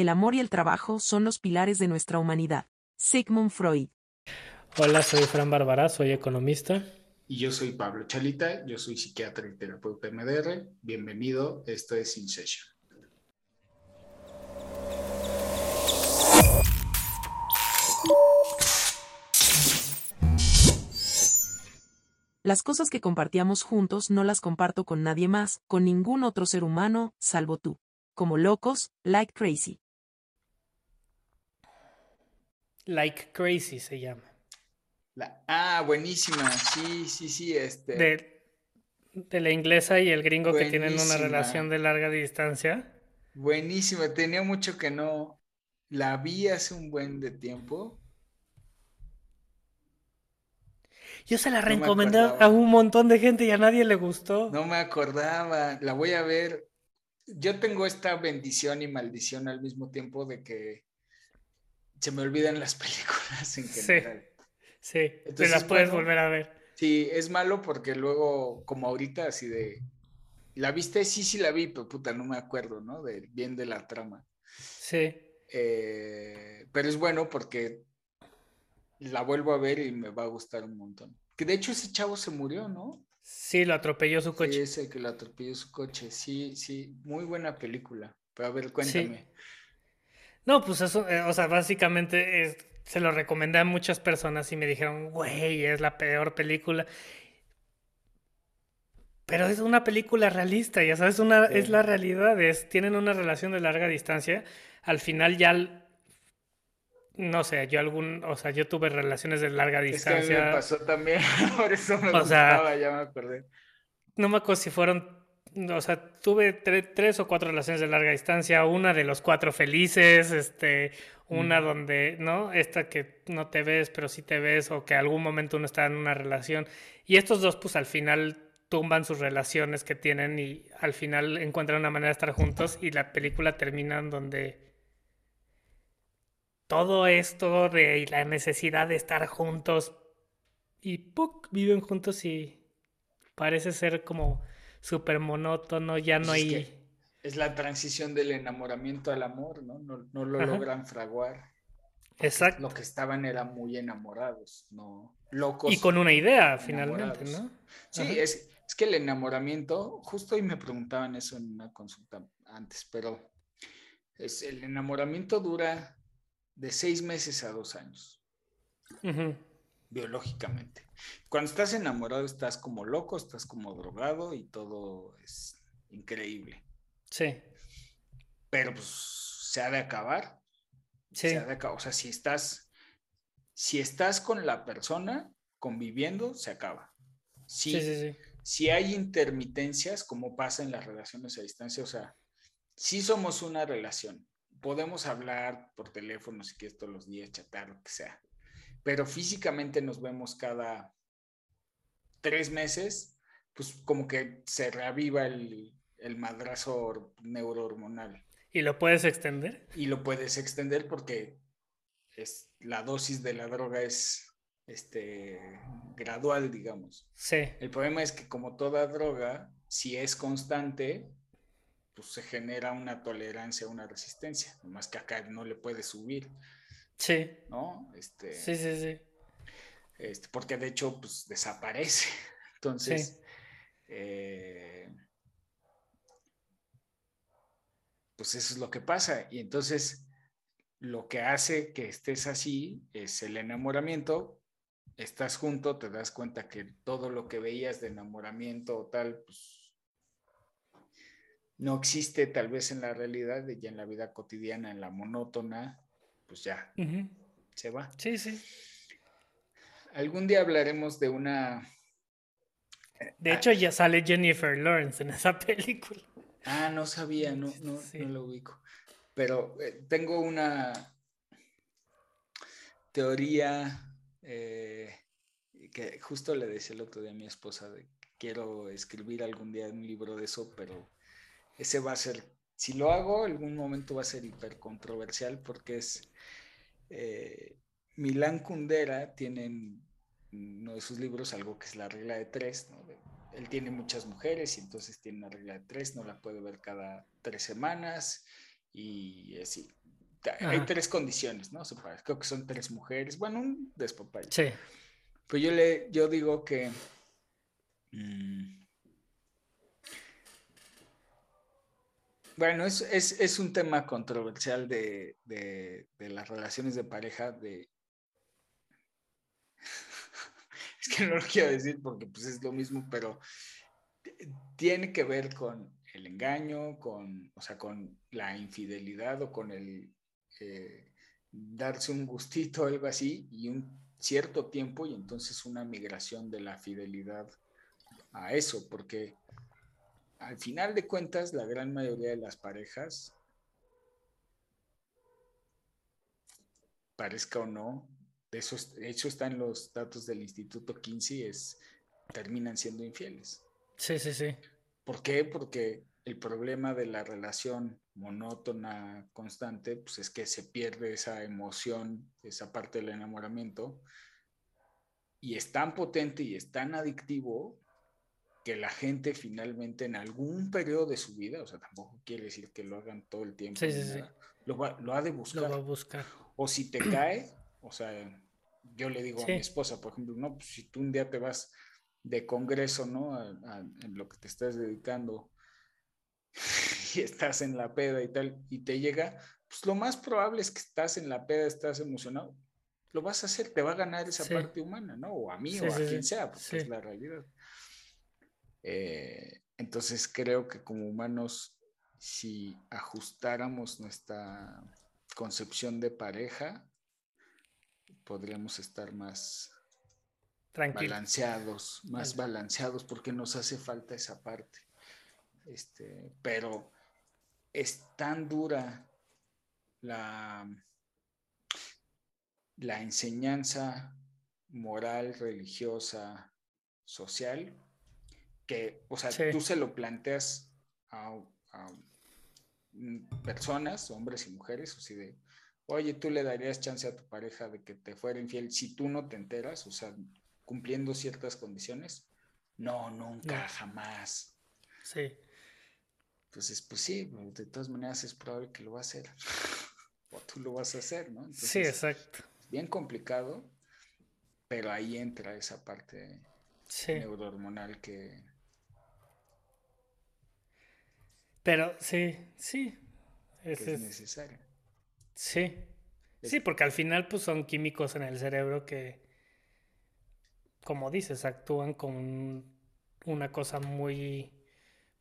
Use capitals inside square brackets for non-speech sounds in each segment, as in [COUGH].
el amor y el trabajo son los pilares de nuestra humanidad. Sigmund Freud. Hola, soy Fran Bárbara, soy economista. Y yo soy Pablo Chalita, yo soy psiquiatra y terapeuta MDR. Bienvenido, esto es In Session. Las cosas que compartíamos juntos no las comparto con nadie más, con ningún otro ser humano, salvo tú. Como locos, like crazy. Like crazy se llama. ah, buenísima. Sí, sí, sí. Este... De, de la inglesa y el gringo que tienen una relación de larga distancia. Buenísima. Tenía mucho que no la vi hace un buen de tiempo Yo se la recomendé a un montón de gente y a nadie le gustó. No me acordaba, la voy a ver. Yo tengo esta bendición y maldición al mismo tiempo de que se me olvidan las [LAUGHS] películas en general. Sí, sí, Entonces, las puedes volver a ver. Sí, es malo porque luego, como ahorita, así de, ¿la viste? Sí, sí la vi, pero puta, no me acuerdo, ¿no? De, bien de la trama. Sí. Eh, pero es bueno porque la vuelvo a ver y me va a gustar un montón. Que de hecho ese chavo se murió, ¿no? Sí, lo atropelló su coche. Sí, es el que lo atropelló su coche. Sí, sí, muy buena película. Pero a ver, cuéntame. No, pues eso, eh, o sea, básicamente se lo recomendé a muchas personas y me dijeron, güey, es la peor película. Pero es una película realista, ya sabes, una, es la realidad, es, tienen una relación de larga distancia. Al final ya no sé, yo algún, o sea, yo tuve relaciones de larga distancia. Es que me pasó también, [LAUGHS] por eso me gustaba, ya me acordé. No me acuerdo si fueron, o sea, tuve tres o cuatro relaciones de larga distancia, una de los cuatro felices, este, una donde, ¿no? Esta que no te ves, pero sí te ves, o que algún momento uno está en una relación. Y estos dos, pues al final tumban sus relaciones que tienen y al final encuentran una manera de estar juntos y la película termina en donde todo esto de la necesidad de estar juntos y ¡puc! viven juntos y parece ser como súper monótono, ya no pues hay... Es, la transición del enamoramiento al amor, ¿no? No, lo logran fraguar. Exacto. Lo que estaban eran muy enamorados, ¿no? Locos. Y con una idea, finalmente, ¿no? Sí, es, es que el enamoramiento, justo hoy me preguntaban eso en una consulta antes, pero es, el enamoramiento dura de seis meses a dos años. Biológicamente. Cuando estás enamorado estás como loco, estás como drogado y todo es increíble. Sí. Pero pues se ha de acabar. Sí. Se ha de acabar. O sea, si estás, si estás con la persona conviviendo, se acaba. sí, sí, sí. Si hay intermitencias, como pasa en las relaciones a distancia, o sea, si somos una relación, podemos hablar por teléfono si quieres todos los días, chatar, lo que sea. Pero físicamente nos vemos cada tres meses, pues como que se reaviva el, el madrazo neurohormonal. ¿Y lo puedes extender? Y lo puedes extender porque es, la dosis de la droga es este, gradual, digamos. Sí. El problema es que como toda droga, si es constante, pues, se genera una tolerancia, una resistencia, más que acá no le puede subir. Sí. ¿No? Este, sí, sí, sí. Este, porque de hecho, pues desaparece. [LAUGHS] Entonces, eh, pues eso es lo que pasa. Y entonces, lo que hace que estés así es el enamoramiento. Estás junto, te das cuenta que todo lo que veías de enamoramiento o tal, pues no existe tal vez en la realidad y ya en la vida cotidiana, en la monótona, pues ya se va. Sí, sí. Algún día hablaremos de una... De hecho, ya sale Jennifer Lawrence en esa película. Ah, no sabía, no, no, no lo ubico. Pero eh, tengo una teoría eh, que justo le decía el otro día a mi esposa de quiero escribir algún día un libro de eso, pero ese va a ser, si lo hago, algún momento va a ser hiper controversial porque es, eh, Milán Kundera tiene en uno de sus libros algo que es la regla de tres, él tiene muchas mujeres y entonces tiene una regla de tres, no la puede ver cada tres semanas y así. hay tres condiciones, ¿no? Creo que son tres mujeres. Bueno, un despapalle. Sí. Pues yo le, yo digo que. Mm, bueno, es, es, un tema controversial de, de, las relaciones de pareja, de. [LAUGHS] es que no lo quiero decir porque pues es lo mismo, pero tiene que ver con el engaño, con, o sea, con la infidelidad o con el eh, darse un gustito algo así y un cierto tiempo y entonces una migración de la fidelidad a eso, porque al final de cuentas la gran mayoría de las parejas, parezca o no, de eso, de hecho están los datos del Instituto Kinsey, es, terminan siendo infieles. Sí, sí, sí. ¿Por qué? Porque el problema de la relación monótona, constante, pues es que se pierde esa emoción, esa parte del enamoramiento, y es tan potente y es tan adictivo que la gente finalmente en algún periodo de su vida, o sea, tampoco quiere decir que lo hagan todo el tiempo, Lo, ha de buscar. Lo va a buscar. O si te [CLEARS THROAT] cae, o sea, yo le digo a mi esposa, por ejemplo, no, pues si tú un día te vas de congreso, ¿no? en lo que te estás dedicando [LAUGHS] y estás en la peda y tal, y te llega, pues lo más probable es que estás en la peda, estás emocionado, lo vas a hacer, te va a ganar esa parte humana, ¿no? O a mí o a quien sea, porque es la realidad. Eh, entonces creo que como humanos, si ajustáramos nuestra concepción de pareja, podríamos estar más balanceados, más balanceados, porque nos hace falta esa parte. Este, pero es tan dura la, la enseñanza moral, religiosa, social, que, o sea, tú se lo planteas a, personas, hombres y mujeres, o sea, de, oye, tú le darías chance a tu pareja de que te fuera infiel si tú no te enteras, o sea, cumpliendo ciertas condiciones. No, nunca, jamás. Sí. Entonces, pues sí, de todas maneras es probable que lo va a hacer. [LAUGHS] o tú lo vas a hacer, ¿no? sí, exacto. Bien complicado, pero ahí entra esa parte neurohormonal que... Pero sí, sí. es, necesario. Sí. Sí, porque al final pues son químicos en el cerebro que como dices, actúan con una cosa muy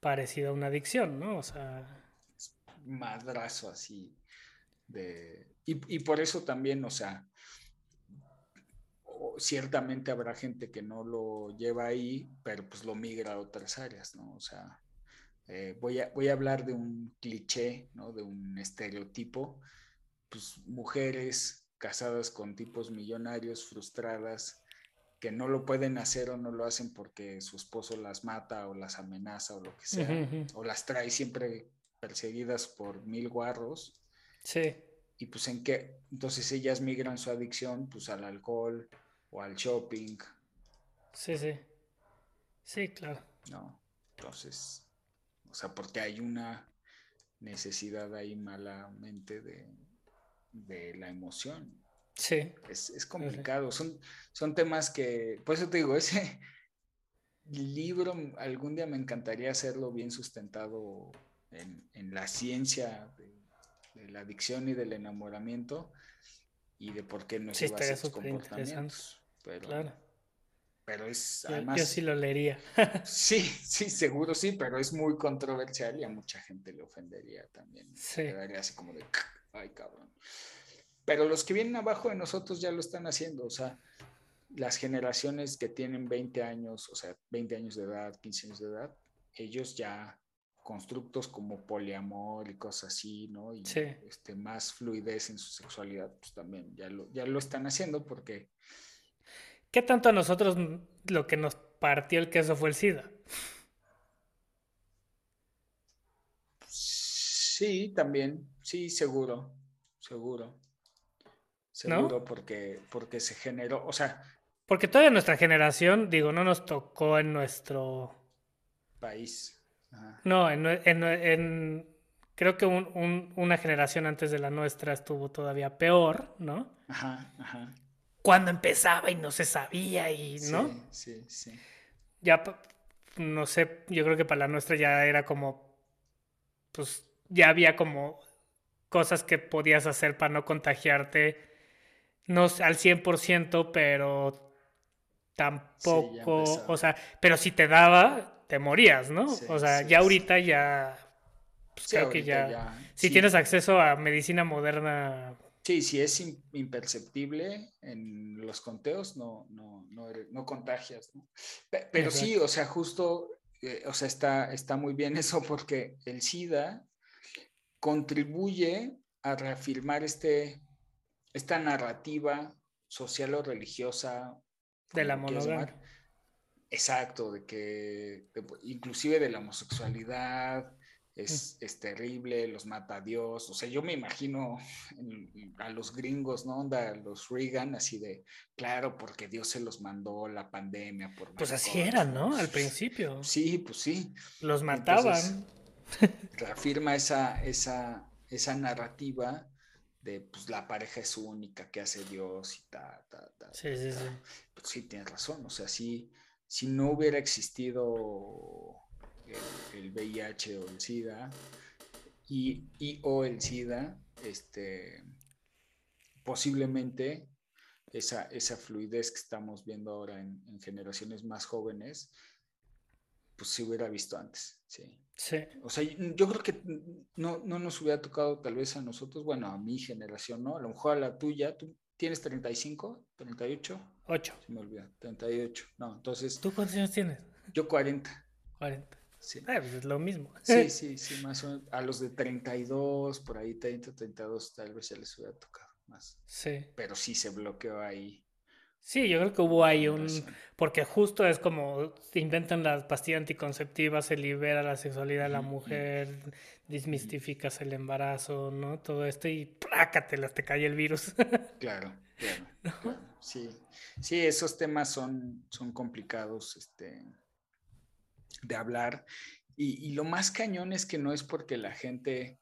parecida a una adicción, ¿no? O sea... Madrazo así de... Y, por eso también, o sea, ciertamente habrá gente que no lo lleva ahí, pero pues lo migra a otras áreas, ¿no? O sea, eh, voy, a, voy a hablar de un cliché, ¿no? De un estereotipo, pues mujeres casadas con tipos millonarios, frustradas, que no lo pueden hacer o no lo hacen porque su esposo las mata o las amenaza o lo que sea, o las trae siempre perseguidas por mil guarros. Sí. Y pues en qué, entonces ellas migran su adicción pues al alcohol o al shopping. Sí, sí. Sí, claro. No, entonces, o sea, porque hay una necesidad ahí malamente de, de la emoción. Sí. Es, complicado. Son, son temas que, por eso te digo, ese libro algún día me encantaría hacerlo bien sustentado en, la ciencia de, la adicción y del enamoramiento y de por qué no se va a esos comportamientos. Pero, claro. Pero es además. Yo, sí lo leería. [LAUGHS] [LAUGHS] sí, sí, seguro sí, pero es muy controversial y a mucha gente le ofendería también. Sí. Quedaría así como de, ay cabrón. Pero los que vienen abajo de nosotros ya lo están haciendo, o sea, las generaciones que tienen 20 años, o sea, 20 años de edad, 15 años de edad, ellos ya constructos como poliamor y cosas así, ¿no? Y este, más fluidez en su sexualidad, pues también ya lo, ya lo están haciendo porque... ¿Qué tanto a nosotros lo que nos partió el queso fue el SIDA? Sí, también, sí, seguro, seguro. Seguro, porque, porque se generó, o sea... Porque toda nuestra generación, digo, no nos tocó en nuestro... País. No, en, en, creo que una generación antes de la nuestra estuvo todavía peor, ¿no? Ajá, ajá. Cuando empezaba y no se sabía y, ¿no? Sí, sí, sí. Ya, no sé, yo creo que para la nuestra ya era como, pues ya había como cosas que podías hacer para no contagiarte, no al 100%, pero tampoco, o sea, pero si te daba, te morías, ¿no? o sea, ya ahorita ya pues creo que ya, si tienes acceso a medicina moderna. Sí, si es imperceptible en los conteos, no, no, no, contagias. ¿no? Pero sí, o sea, justo, eh, o sea, está, está muy bien eso porque el SIDA contribuye a reafirmar este, esta narrativa social o religiosa. De la monogamia. Exacto, de que inclusive de la homosexualidad, es, terrible, los mata a Dios. O sea, yo me imagino a los gringos, ¿no? Onda, los Reagan, así de, claro, porque Dios se los mandó la pandemia. Por pues así eran, ¿no? Al principio. Sí, pues sí. Los mataban. reafirma esa, esa, esa narrativa de, pues la pareja es única, que hace Dios y ta, ta, ta. Sí, sí, sí. Pues sí, tienes razón. O sea, si no hubiera existido el, VIH o el SIDA y, o el SIDA, este, posiblemente esa, esa fluidez que estamos viendo ahora en, generaciones más jóvenes, pues se hubiera visto antes, sí. Sí. O sea, yo creo que no, no nos hubiera tocado tal vez a nosotros, bueno, a mi generación, ¿no? A lo mejor a la tuya, tú tienes 35, 38. 8. Se me olvida, 38. No, entonces. ¿Tú cuántos años tienes? Yo 40. 40. Sí. Ah, pues es lo mismo. Sí, [LAUGHS] sí, sí, más o menos. A los de 32, por ahí 30, 32, tal vez ya les hubiera tocado más. Sí. Pero sí se bloqueó ahí. Sí, yo creo que hubo ahí un... Porque justo es como inventan la pastilla anticonceptiva, se libera la sexualidad de la mujer, desmistificas el embarazo, ¿no? Todo esto y plácatelas, te cae el virus. [LAUGHS] claro, claro, Sí, sí, esos temas son, son complicados, este de hablar. Y, lo más cañón es que no es porque la gente,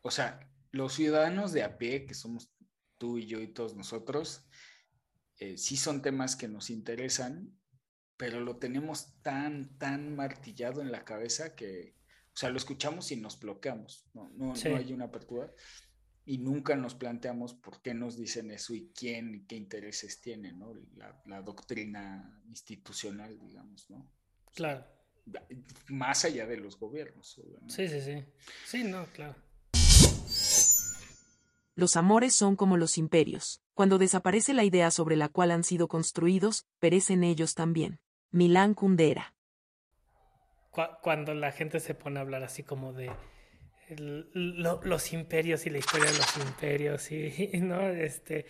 o sea, los ciudadanos de a pie, que somos tú y yo y todos nosotros, eh, sí son temas que nos interesan, pero lo tenemos tan, tan martillado en la cabeza que, o sea, lo escuchamos y nos bloqueamos, no, no, hay una apertura y nunca nos planteamos por qué nos dicen eso y quién y qué intereses tiene, ¿no? La, la doctrina institucional, digamos, ¿no? Claro más allá de los gobiernos. Sí, sí, sí. Sí, no, claro. Los amores son como los imperios. Cuando desaparece la idea sobre la cual han sido construidos, perecen ellos también. Milán Kundera. Cuando la gente se pone a hablar así como de los imperios y la historia de los imperios y [LAUGHS] no este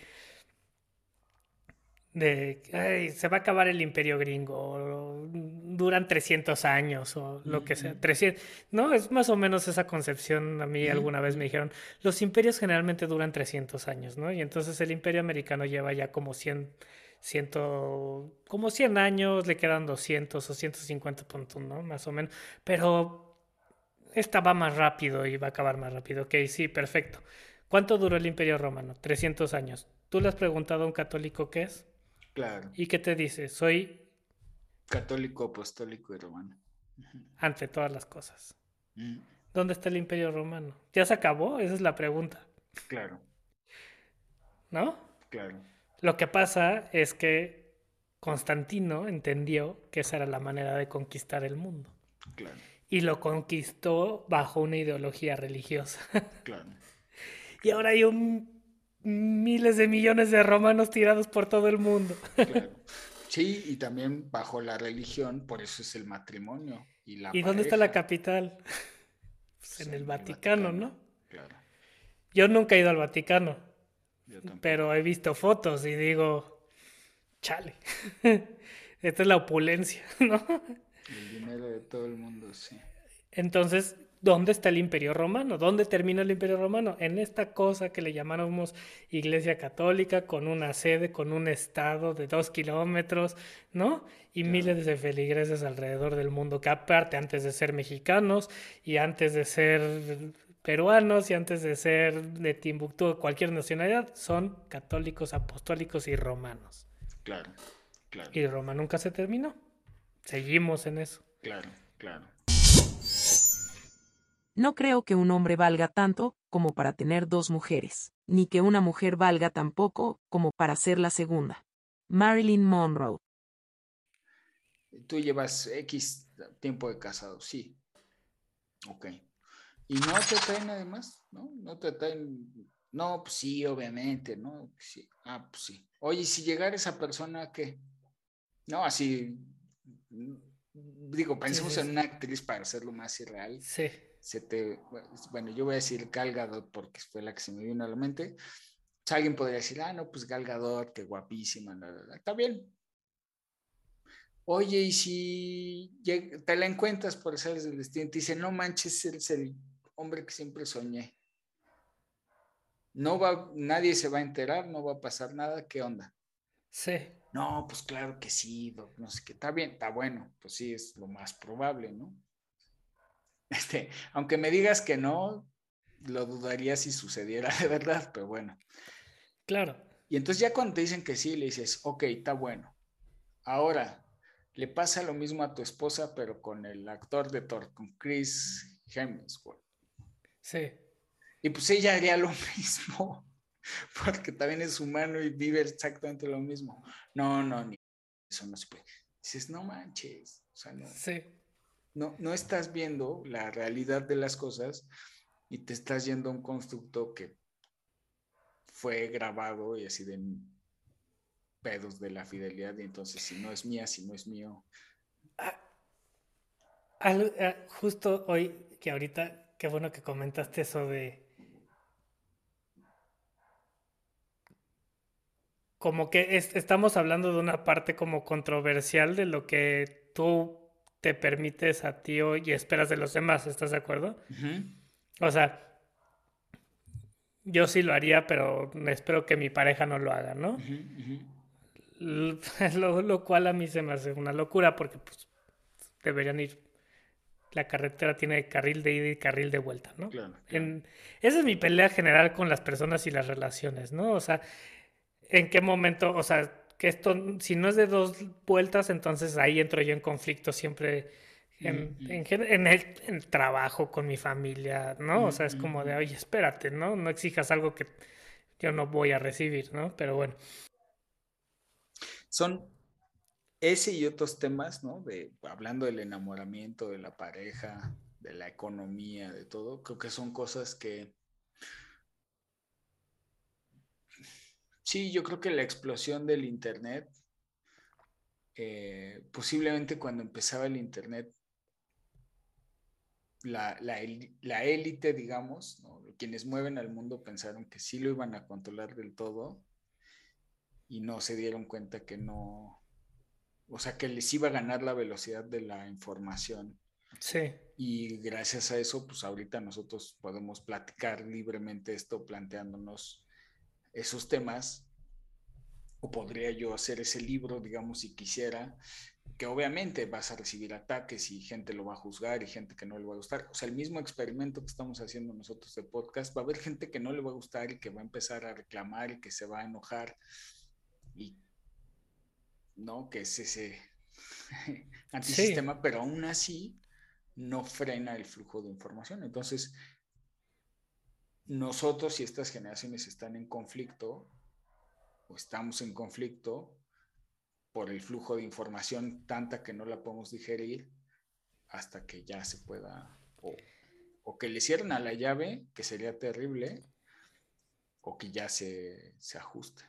de se va a acabar el imperio gringo, duran 300 años o lo que sea. 300, no, es más o menos esa concepción. A mí alguna vez me dijeron, los imperios generalmente duran 300 años, ¿no? Y entonces el imperio americano lleva ya como 100, como 100 años, le quedan 200 o 150 puntos, ¿no? Más o menos. Pero esta va más rápido y va a acabar más rápido. Ok, sí, perfecto. ¿Cuánto duró el imperio romano? 300 años. ¿Tú le has preguntado a un católico qué es? Claro. ¿Y qué te dice? Soy católico, apostólico y romano. Ante todas las cosas. ¿Dónde está el imperio romano? ¿Ya se acabó? Esa es la pregunta. Claro. ¿No? Claro. Lo que pasa es que Constantino entendió que esa era la manera de conquistar el mundo. Claro. Y lo conquistó bajo una ideología religiosa. [LAUGHS] Claro. y ahora hay un miles de millones de romanos tirados por todo el mundo. [LAUGHS] Sí, y también bajo la religión, por eso es el matrimonio. ¿Y, la ¿Y dónde está la capital? Pues en el Vaticano, ¿no? Claro. Yo nunca he ido al Vaticano, pero he visto fotos y digo, chale, [LAUGHS] esta es la opulencia, [LAUGHS] ¿no? El dinero de todo el mundo, sí. Entonces, ¿Dónde está el imperio romano? ¿Dónde termina el imperio romano? En esta cosa que le llamamos Iglesia Católica, con una sede, con un estado de dos kilómetros, ¿no? Y miles de feligreses alrededor del mundo, que aparte, antes de ser mexicanos y antes de ser peruanos y antes de ser de Timbuktu o cualquier nacionalidad son católicos, apostólicos y romanos. Claro, claro. Y Roma nunca se terminó. Seguimos en eso. Claro, claro. No creo que un hombre valga tanto como para tener dos mujeres, ni que una mujer valga tan poco como para ser la segunda. Marilyn Monroe. Tú llevas X tiempo de casado, sí. Ok. ¿Y no te traen además? ¿No? ¿No te traen? No, pues sí, obviamente, ¿no? Sí. Ah, pues sí. Oye, si llegara esa persona, ¿qué? No, así, digo, pensemos en una actriz para hacerlo más irreal. Sí. Se te, bueno, yo voy a decir Gal Gadot porque fue la que se me vino a la mente. alguien podría decir, ah, no, pues Gal Gadot, qué guapísima, está bien. Oye, y si te la encuentras por ser del destino, te dice, no manches, eres el hombre que siempre soñé. No va, nadie se va a enterar, no va a pasar nada, ¿qué onda? Sí. No, pues claro que sí, no sé qué, está bien, está bueno, pues sí, es lo más probable, ¿no? Este, aunque me digas que no, lo dudaría si sucediera [LAUGHS] de verdad, pero bueno. Claro. Y entonces ya cuando te dicen que sí, le dices, ok, está bueno. Ahora, le pasa lo mismo a tu esposa, pero con el actor de Thor, con Chris Hemsworth. Sí. Y pues ella haría lo [LAUGHS] mismo. porque también es humano y vive exactamente lo mismo. No, no, ni eso no se puede. Dices, no manches, o sea, no, sí. No, no estás viendo la realidad de las cosas y te estás yendo a un constructo que fue grabado y así de pedos de la fidelidad y entonces si no es mía, si no es mío. Ah, ah, justo hoy, que ahorita, qué bueno que comentaste eso de como que estamos hablando de una parte como controversial de lo que tú te permites a ti y esperas de los demás, ¿estás de acuerdo? O sea, yo sí lo haría, pero espero que mi pareja no lo haga, ¿no? [LAUGHS] Lo, cual a mí se me hace una locura porque pues deberían ir. La carretera tiene carril de ida y carril de vuelta, ¿no? Claro, esa es mi pelea general con las personas y las relaciones, ¿no? O sea, en qué momento, o sea, que esto, si no es de dos vueltas, entonces ahí entro yo en conflicto siempre en, en, el, trabajo con mi familia, ¿no? O sea, es como de, oye, espérate, ¿no? No exijas algo que yo no voy a recibir, ¿no? Pero bueno. Son ese y otros temas, ¿no? De, hablando del enamoramiento, de la pareja, de la economía, de todo, creo que son cosas que Sí, yo creo que la explosión del Internet, eh, posiblemente cuando empezaba el Internet, la, élite, digamos, quienes mueven al mundo pensaron que sí lo iban a controlar del todo y no se dieron cuenta que no, o sea, que les iba a ganar la velocidad de la información. Sí. Y gracias a eso, pues ahorita nosotros podemos platicar libremente esto planteándonos esos temas, o podría yo hacer ese libro, digamos, si quisiera, que obviamente vas a recibir ataques y gente lo va a juzgar y gente que no le va a gustar. O sea, el mismo experimento que estamos haciendo nosotros de podcast, va a haber gente que no le va a gustar y que va a empezar a reclamar y que se va a enojar y, ¿no? Que es ese [LAUGHS] antisistema, pero aún así no frena el flujo de información. Entonces, nosotros y estas generaciones están en conflicto o estamos en conflicto por el flujo de información tanta que no la podemos digerir hasta que ya se pueda o, que le cierren a la llave, que sería terrible, o que ya se, se ajuste.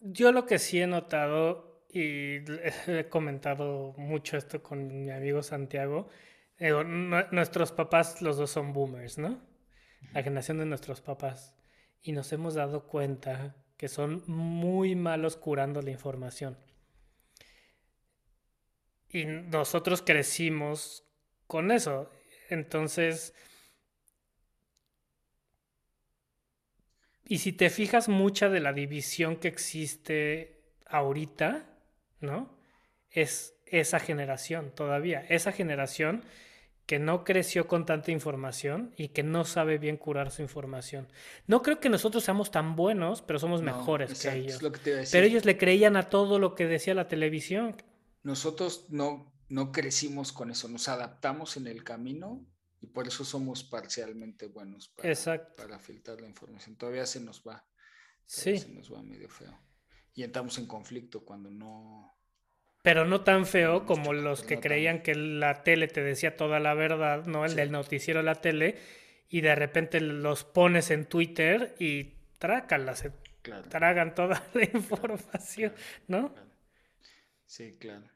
Yo lo que sí he notado y [LAUGHS] he comentado mucho esto con mi amigo Santiago, nuestros papás, los dos son boomers, ¿no? La generación de nuestros papás. Y nos hemos dado cuenta que son muy malos curando la información. Y nosotros crecimos con eso. Entonces, y si te fijas mucha de la división que existe ahorita, ¿no? Es esa generación todavía. Esa generación que no creció con tanta información y que no sabe bien curar su información. No creo que nosotros seamos tan buenos, pero somos mejores que ellos. pero ellos le creían a todo lo que decía la televisión. Nosotros no, no crecimos con eso, nos adaptamos en el camino y por eso somos parcialmente buenos para, para filtrar la información. Todavía se nos va. Sí. Se nos va medio feo. Y entramos en conflicto cuando no, pero no tan feo como los que creían que la tele te decía toda la verdad, ¿no? El del noticiero de la tele, y de repente los pones en Twitter y trácalas, se tragan toda la información, ¿no? Sí, claro.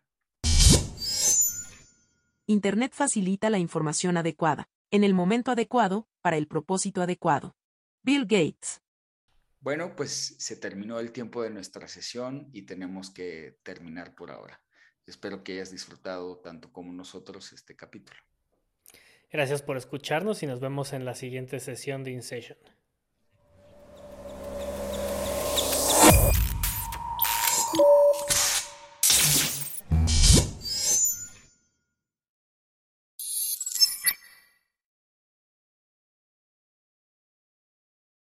Internet facilita la información adecuada, en el momento adecuado, para el propósito adecuado. Bill Gates. Bueno, pues se terminó el tiempo de nuestra sesión y tenemos que terminar por ahora. Espero que hayas disfrutado tanto como nosotros este capítulo. Gracias por escucharnos y nos vemos en la siguiente sesión de InSession.